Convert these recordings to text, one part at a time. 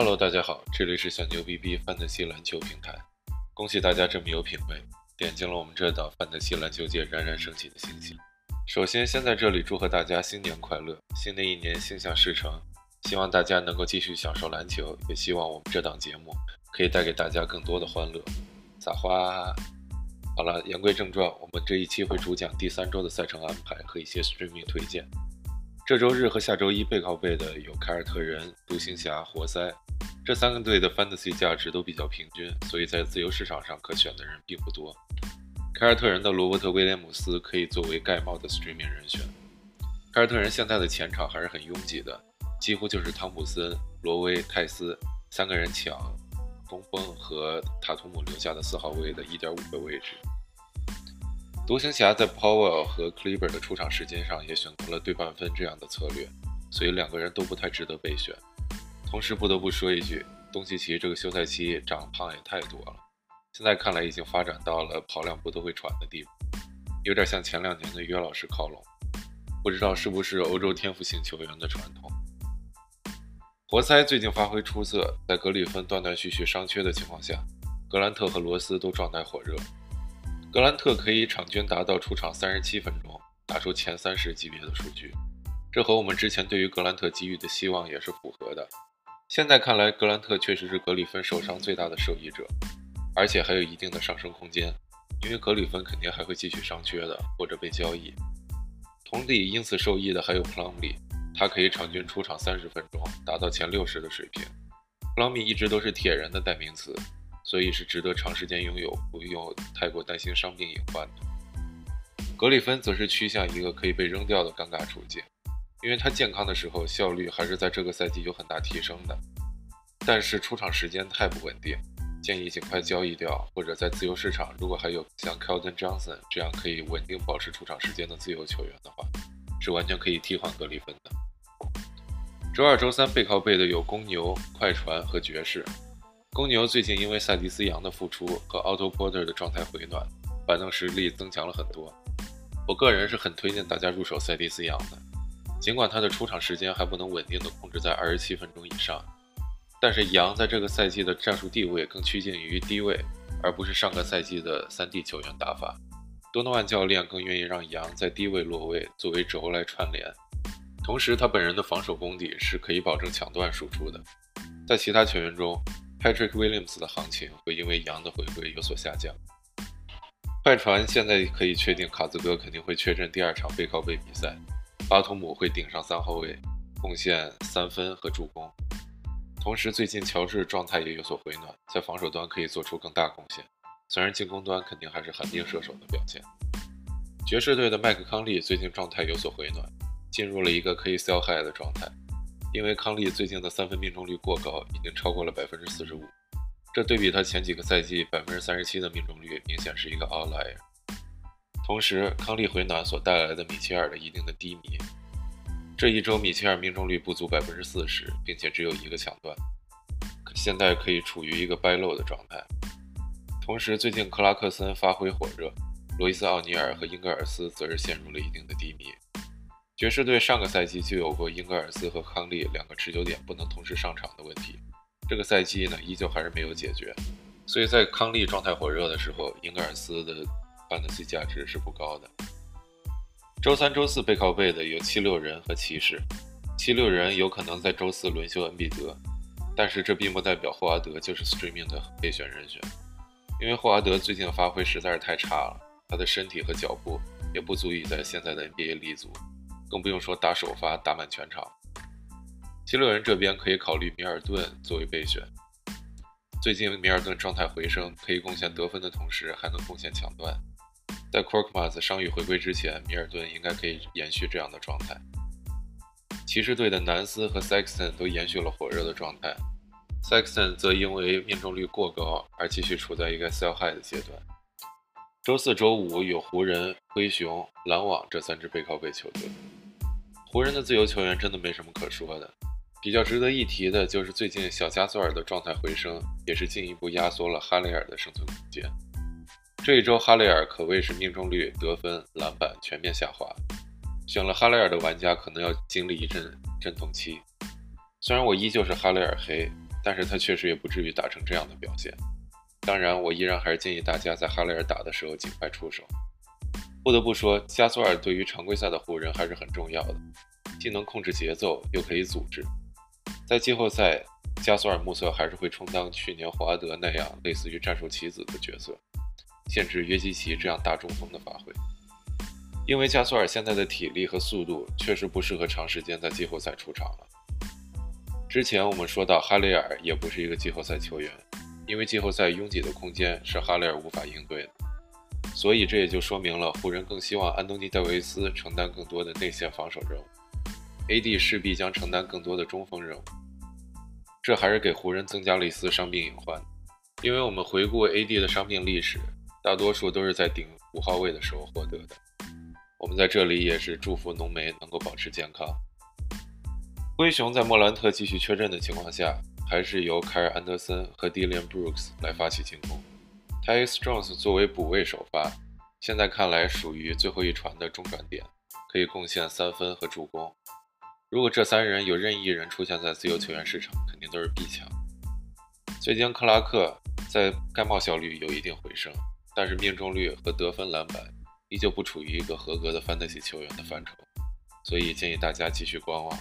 Hello，大家好，这里是小牛逼逼范特西篮球平台。恭喜大家这么有品味，点进了我们这档范特西篮球界冉冉升起的星星。首先，先在这里祝贺大家新年快乐，新的一年心想事成。希望大家能够继续享受篮球，也希望我们这档节目可以带给大家更多的欢乐。撒花！好了，言归正传，我们这一期会主讲第三周的赛程安排和一些 streaming 推荐。这周日和下周一背靠背的有凯尔特人、独行侠、活塞，这三个队的 fantasy 价值都比较平均，所以在自由市场上可选的人并不多。凯尔特人的罗伯特·威廉姆斯可以作为盖帽的 streaming 人选。凯尔特人现在的前场还是很拥挤的，几乎就是汤普森、罗威、泰斯三个人抢中锋和塔图姆留下的四号位的一点五个位置。独行侠在 Powell 和 c l e b e r 的出场时间上也选择了对半分这样的策略，所以两个人都不太值得备选。同时不得不说一句，东契奇这个休赛期长胖也太多了，现在看来已经发展到了跑两步都会喘的地步，有点像前两年的约老师靠拢。不知道是不是欧洲天赋型球员的传统。活塞最近发挥出色，在格里芬断断续续伤缺的情况下，格兰特和罗斯都状态火热。格兰特可以场均达到出场三十七分钟，打出前三十级别的数据，这和我们之前对于格兰特给予的希望也是符合的。现在看来，格兰特确实是格里芬受伤最大的受益者，而且还有一定的上升空间，因为格里芬肯定还会继续伤缺的，或者被交易。同理，因此受益的还有 Plumlee，他可以场均出场三十分钟，达到前六十的水平。Plumlee 一直都是铁人的代名词。所以是值得长时间拥有，不用太过担心伤病隐患的。格里芬则是趋向一个可以被扔掉的尴尬处境，因为他健康的时候效率还是在这个赛季有很大提升的，但是出场时间太不稳定，建议尽快交易掉，或者在自由市场如果还有像 Keldon Johnson 这样可以稳定保持出场时间的自由球员的话，是完全可以替换格里芬的。周二、周三背靠背的有公牛、快船和爵士。公牛最近因为塞迪斯·杨的复出和 Otto Porter 的状态回暖，板凳实力增强了很多。我个人是很推荐大家入手塞迪斯·杨的，尽管他的出场时间还不能稳定的控制在二十七分钟以上，但是杨在这个赛季的战术地位更趋近于低位，而不是上个赛季的三 D 球员打法。多诺万教练更愿意让杨在低位落位，作为轴来串联。同时，他本人的防守功底是可以保证抢断输出的。在其他球员中，Patrick Williams 的行情会因为杨的回归有所下降。快船现在可以确定，卡兹哥肯定会确认第二场背靠背比赛，巴图姆会顶上三号位，贡献三分和助攻。同时，最近乔治状态也有所回暖，在防守端可以做出更大贡献。虽然进攻端肯定还是寒冰射手的表现。爵士队的麦克康利最近状态有所回暖，进入了一个可以 sell high 的状态。因为康利最近的三分命中率过高，已经超过了百分之四十五，这对比他前几个赛季百分之三十七的命中率，明显是一个 outlier。同时，康利回暖所带来的米切尔的一定的低迷，这一周米切尔命中率不足百分之四十，并且只有一个抢断，现在可以处于一个 buy low 的状态。同时，最近克拉克森发挥火热，罗伊斯奥尼尔和英格尔斯则是陷入了一定的低迷。爵士队上个赛季就有过英格尔斯和康利两个持久点不能同时上场的问题，这个赛季呢依旧还是没有解决，所以在康利状态火热的时候，英格尔斯的 fantasy 价值是不高的。周三、周四背靠背的有七六人和骑士，七六人有可能在周四轮休恩比德，但是这并不代表霍华德就是 streaming 的备选人选，因为霍华德最近发挥实在是太差了，他的身体和脚步也不足以在现在的 NBA 立足。更不用说打首发打满全场。七六人这边可以考虑米尔顿作为备选。最近米尔顿状态回升，可以贡献得分的同时，还能贡献抢断。在 Korkmaz 伤愈回归之前，米尔顿应该可以延续这样的状态。骑士队的南斯和 Sexton 都延续了火热的状态，Sexton 则因为命中率过高而继续处在一个 sell high 的阶段。周四周五有湖人、灰熊、篮网这三支背靠背球队。湖人的自由球员真的没什么可说的，比较值得一提的就是最近小加索尔的状态回升，也是进一步压缩了哈雷尔的生存空间。这一周哈雷尔可谓是命中率、得分、篮板全面下滑，选了哈雷尔的玩家可能要经历一阵阵痛期。虽然我依旧是哈雷尔黑，但是他确实也不至于打成这样的表现。当然，我依然还是建议大家在哈雷尔打的时候尽快出手。不得不说，加索尔对于常规赛的湖人还是很重要的，既能控制节奏，又可以组织。在季后赛，加索尔目测还是会充当去年霍华德那样类似于战术棋子的角色，限制约基奇这样大中锋的发挥。因为加索尔现在的体力和速度确实不适合长时间在季后赛出场了。之前我们说到哈雷尔也不是一个季后赛球员，因为季后赛拥挤的空间是哈雷尔无法应对的。所以这也就说明了湖人更希望安东尼·戴维斯承担更多的内线防守任务，AD 势必将承担更多的中锋任务。这还是给湖人增加了一丝伤病隐患，因为我们回顾 AD 的伤病历史，大多数都是在顶五号位的时候获得的。我们在这里也是祝福浓眉能够保持健康。灰熊在莫兰特继续缺阵的情况下，还是由凯尔·安德森和 Dillon Brooks 来发起进攻。Tyus Jones 作为补位首发，现在看来属于最后一传的中转点，可以贡献三分和助攻。如果这三人有任意一人出现在自由球员市场，肯定都是必抢。最近克拉克在盖帽效率有一定回升，但是命中率和得分篮板依旧不处于一个合格的 fantasy 球员的范畴，所以建议大家继续观望。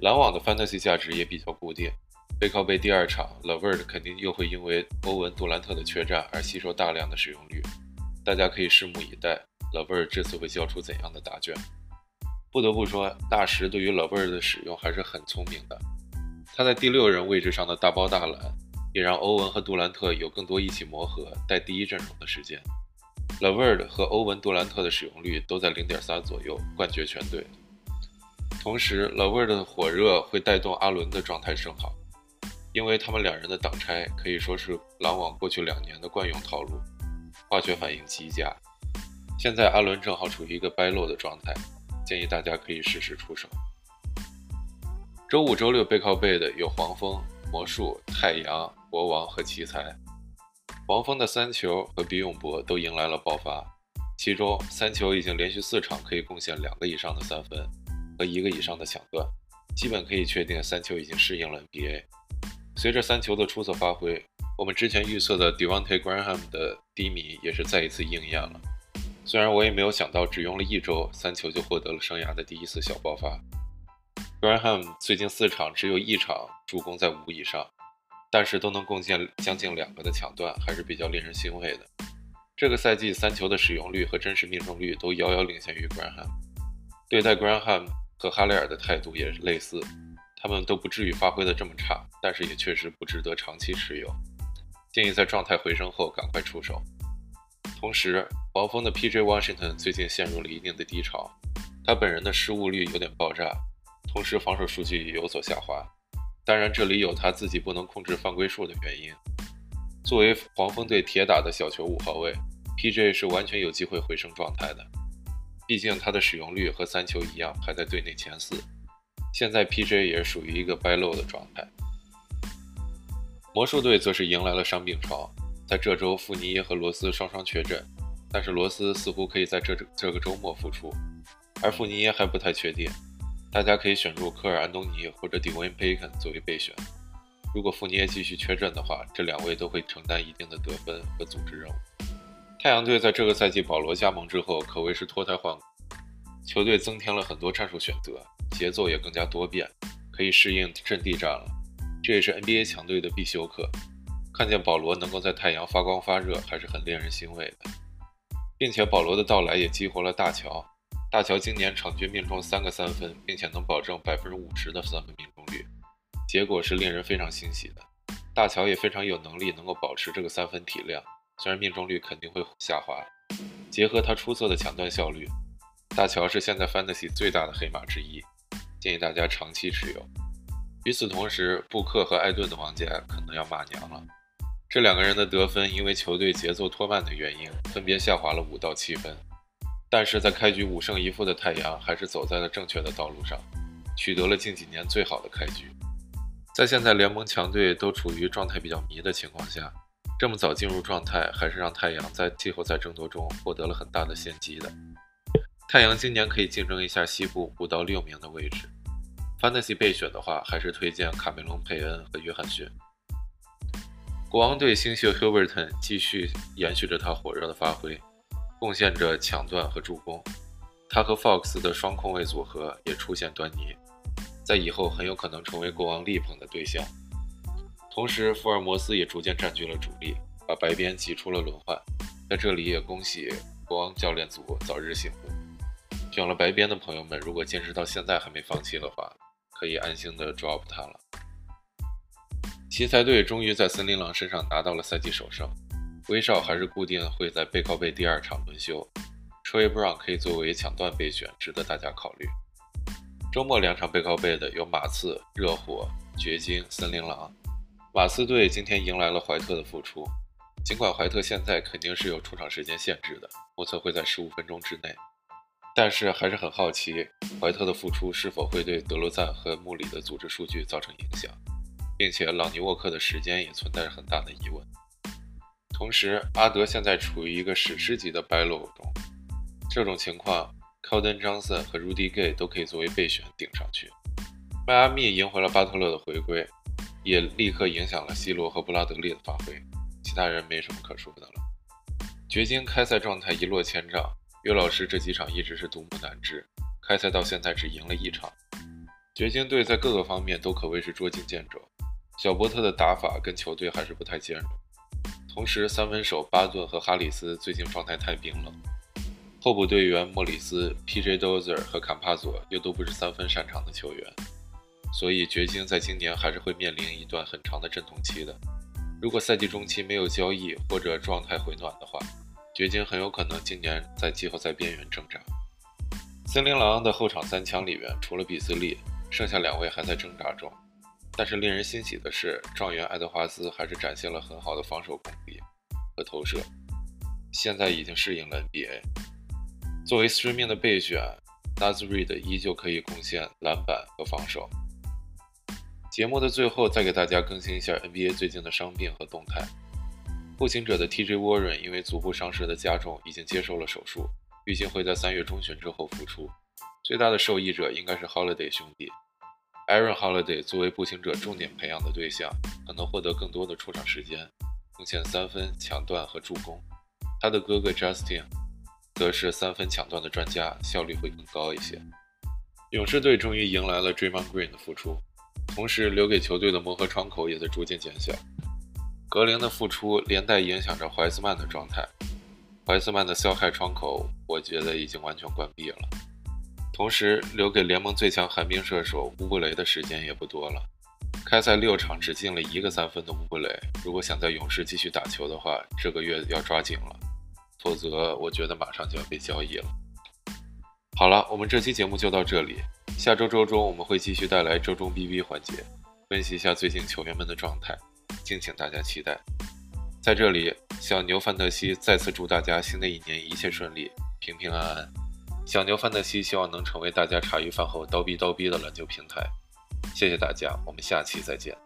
篮网的 fantasy 价值也比较固定。背靠背第二场，Lavert 肯定又会因为欧文杜兰特的缺战而吸收大量的使用率，大家可以拭目以待，Lavert 这次会交出怎样的答卷。不得不说，大石对于 Lavert 的使用还是很聪明的，他在第六人位置上的大包大揽，也让欧文和杜兰特有更多一起磨合带第一阵容的时间。Lavert 和欧文杜兰特的使用率都在零点三左右，冠绝全队。同时，Lavert 的火热会带动阿伦的状态升好。因为他们两人的挡拆可以说是篮网过去两年的惯用套路，化学反应极佳。现在阿伦正好处于一个掰漏的状态，建议大家可以适时出手。周五、周六背靠背的有黄蜂、魔术、太阳、国王和奇才。黄蜂的三球和比永博都迎来了爆发，其中三球已经连续四场可以贡献两个以上的三分和一个以上的抢断，基本可以确定三球已经适应了 NBA。随着三球的出色发挥，我们之前预测的 Devonte Graham 的低迷也是再一次应验了。虽然我也没有想到，只用了一周，三球就获得了生涯的第一次小爆发。Graham 最近四场只有一场助攻在五以上，但是都能贡献将近两个的抢断，还是比较令人欣慰的。这个赛季三球的使用率和真实命中率都遥遥领先于 Graham。对待 Graham 和哈雷尔的态度也是类似。他们都不至于发挥的这么差，但是也确实不值得长期持有。建议在状态回升后赶快出手。同时，黄蜂的 P.J. Washington 最近陷入了一定的低潮，他本人的失误率有点爆炸，同时防守数据也有所下滑。当然，这里有他自己不能控制犯规数的原因。作为黄蜂队铁打的小球五号位，P.J. 是完全有机会回升状态的，毕竟他的使用率和三球一样排在队内前四。现在 PJ 也属于一个掰漏的状态，魔术队则是迎来了伤病潮，在这周富尼耶和罗斯双双缺阵，但是罗斯似乎可以在这这个周末复出，而富尼耶还不太确定，大家可以选入科尔安东尼或者 Dwayne Bacon 作为备选。如果富尼耶继续缺阵的话，这两位都会承担一定的得分和组织任务。太阳队在这个赛季保罗加盟之后，可谓是脱胎换骨，球队增添了很多战术选择。节奏也更加多变，可以适应阵地战了。这也是 NBA 强队的必修课。看见保罗能够在太阳发光发热，还是很令人欣慰的。并且保罗的到来也激活了大乔。大乔今年场均命中三个三分，并且能保证百分之五十的三分命中率，结果是令人非常欣喜的。大乔也非常有能力能够保持这个三分体量，虽然命中率肯定会下滑。结合他出色的抢断效率，大乔是现在 Fantasy 最大的黑马之一。建议大家长期持有。与此同时，布克和艾顿的王家可能要骂娘了。这两个人的得分因为球队节奏拖慢的原因，分别下滑了五到七分。但是在开局五胜一负的太阳，还是走在了正确的道路上，取得了近几年最好的开局。在现在联盟强队都处于状态比较迷的情况下，这么早进入状态，还是让太阳在季后赛争夺中获得了很大的先机的。太阳今年可以竞争一下西部五到六名的位置。Fantasy 备选的话，还是推荐卡梅隆·佩恩和约翰逊。国王队新秀 Hilberton 继续延续着他火热的发挥，贡献着抢断和助攻。他和 Fox 的双控卫组合也出现端倪，在以后很有可能成为国王力捧的对象。同时，福尔摩斯也逐渐占据了主力，把白边挤出了轮换。在这里也恭喜国王教练组早日醒悟，选了白边的朋友们，如果坚持到现在还没放弃的话，可以安心的 drop 他了。奇才队终于在森林狼身上拿到了赛季首胜，威少还是固定会在背靠背第二场轮休，Trey Brown 可以作为抢断备选，值得大家考虑。周末两场背靠背的有马刺、热火、掘金、森林狼。马刺队今天迎来了怀特的复出。尽管怀特现在肯定是有出场时间限制的，目测会在十五分钟之内，但是还是很好奇怀特的复出是否会对德罗赞和穆里的组织数据造成影响，并且朗尼沃克的时间也存在着很大的疑问。同时，阿德现在处于一个史诗级的败露中，这种情况，考登·张森和 Rudy Gay 都可以作为备选顶上去。迈阿密赢回了巴特勒的回归，也立刻影响了西罗和布拉德利的发挥。其他人没什么可说的了。掘金开赛状态一落千丈，岳老师这几场一直是独木难支，开赛到现在只赢了一场。掘金队在各个方面都可谓是捉襟见肘，小波特的打法跟球队还是不太兼容。同时，三分手巴顿和哈里斯最近状态太冰冷，候补队员莫里斯、P.J. Dozier 和坎帕佐又都不是三分擅长的球员，所以掘金在今年还是会面临一段很长的阵痛期的。如果赛季中期没有交易或者状态回暖的话，掘金很有可能今年在季后赛边缘挣扎。森林狼的后场三强里面，除了比斯利，剩下两位还在挣扎中。但是令人欣喜的是，状元爱德华兹还是展现了很好的防守功力和投射，现在已经适应了 NBA。作为 Streaming 的备选，Naz Reid 依旧可以贡献篮板和防守。节目的最后，再给大家更新一下 NBA 最近的伤病和动态。步行者的 TJ Warren 因为足部伤势的加重，已经接受了手术，预计会在三月中旬之后复出。最大的受益者应该是 Holiday 兄弟。Aaron Holiday 作为步行者重点培养的对象，可能获得更多的出场时间，贡献三分、抢断和助攻。他的哥哥 Justin 则是三分抢断的专家，效率会更高一些。勇士队终于迎来了 Draymond Green 的复出。同时，留给球队的磨合窗口也在逐渐减小。格林的复出连带影响着怀斯曼的状态。怀斯曼的消害窗口，我觉得已经完全关闭了。同时，留给联盟最强寒冰射手乌布雷的时间也不多了。开赛六场只进了一个三分的乌布雷，如果想在勇士继续打球的话，这个月要抓紧了，否则我觉得马上就要被交易了。好了，我们这期节目就到这里。下周周中我们会继续带来周中 B B 环节，分析一下最近球员们的状态，敬请大家期待。在这里，小牛范特西再次祝大家新的一年一切顺利，平平安安。小牛范特西希望能成为大家茶余饭后叨逼叨逼的篮球平台。谢谢大家，我们下期再见。